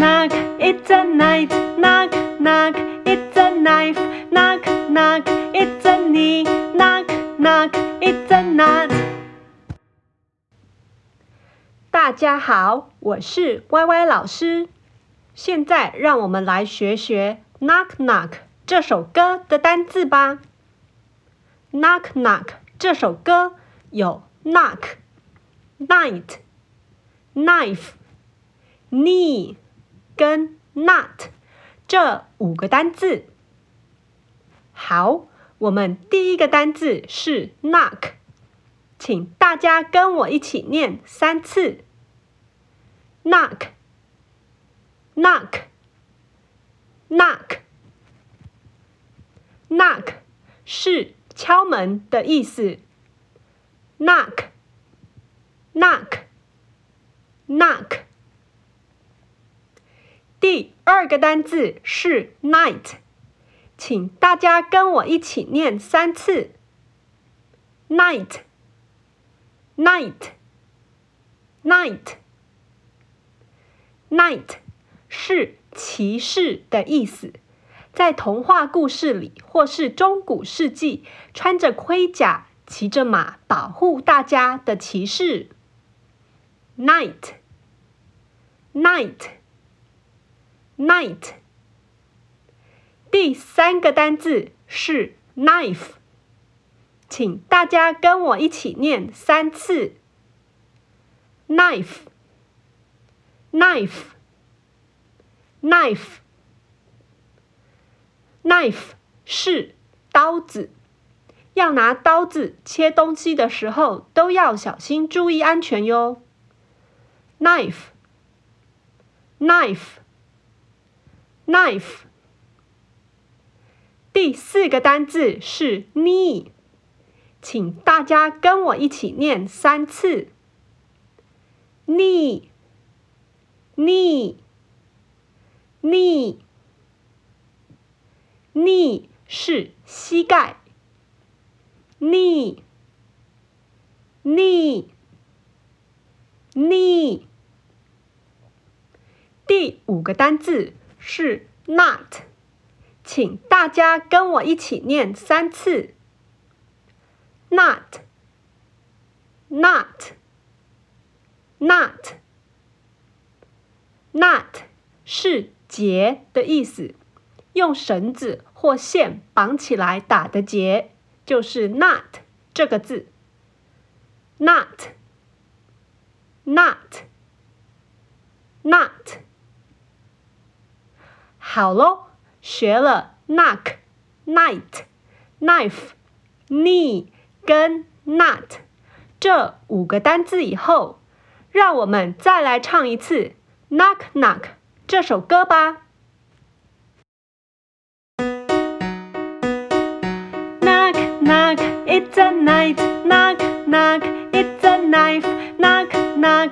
knock, it's a knife. Knock, knock, it's a knife. Knock, knock, it's a knee. Knock, knock, it's a knot. 大家好，我是歪歪老师。现在让我们来学学《Knock Knock》这首歌的单字吧。《Knock Knock》这首歌有 knock、night、knife、knee 跟 not 这五个单字。好，我们第一个单字是 knock，请大家跟我一起念三次。knock。knock knock knock 是敲门的意思。knock knock knock 第二个单字是 night，请大家跟我一起念三次。night night night night 是骑士的意思，在童话故事里或是中古世纪，穿着盔甲、骑着马保护大家的骑士。Night，Night Night，。第三个单字是 knife，请大家跟我一起念三次。Knife，knife。Knife，knife 是刀子，要拿刀子切东西的时候都要小心，注意安全哟。Knife，knife knife，。第四个单字是 knee，请大家跟我一起念三次。knee，knee。knee，knee 是膝盖。knee，knee，knee。第五个单字是 not，请大家跟我一起念三次。not not not not。是结的意思，用绳子或线绑起来打的结，就是 knot 这个字。knot，knot，knot。好喽，学了 knock、night、knife、knee 跟 knot 这五个单字以后，让我们再来唱一次 knock knock。这首歌吧。Knock knock, it's a night. Knock knock, it's a knife. Knock knock.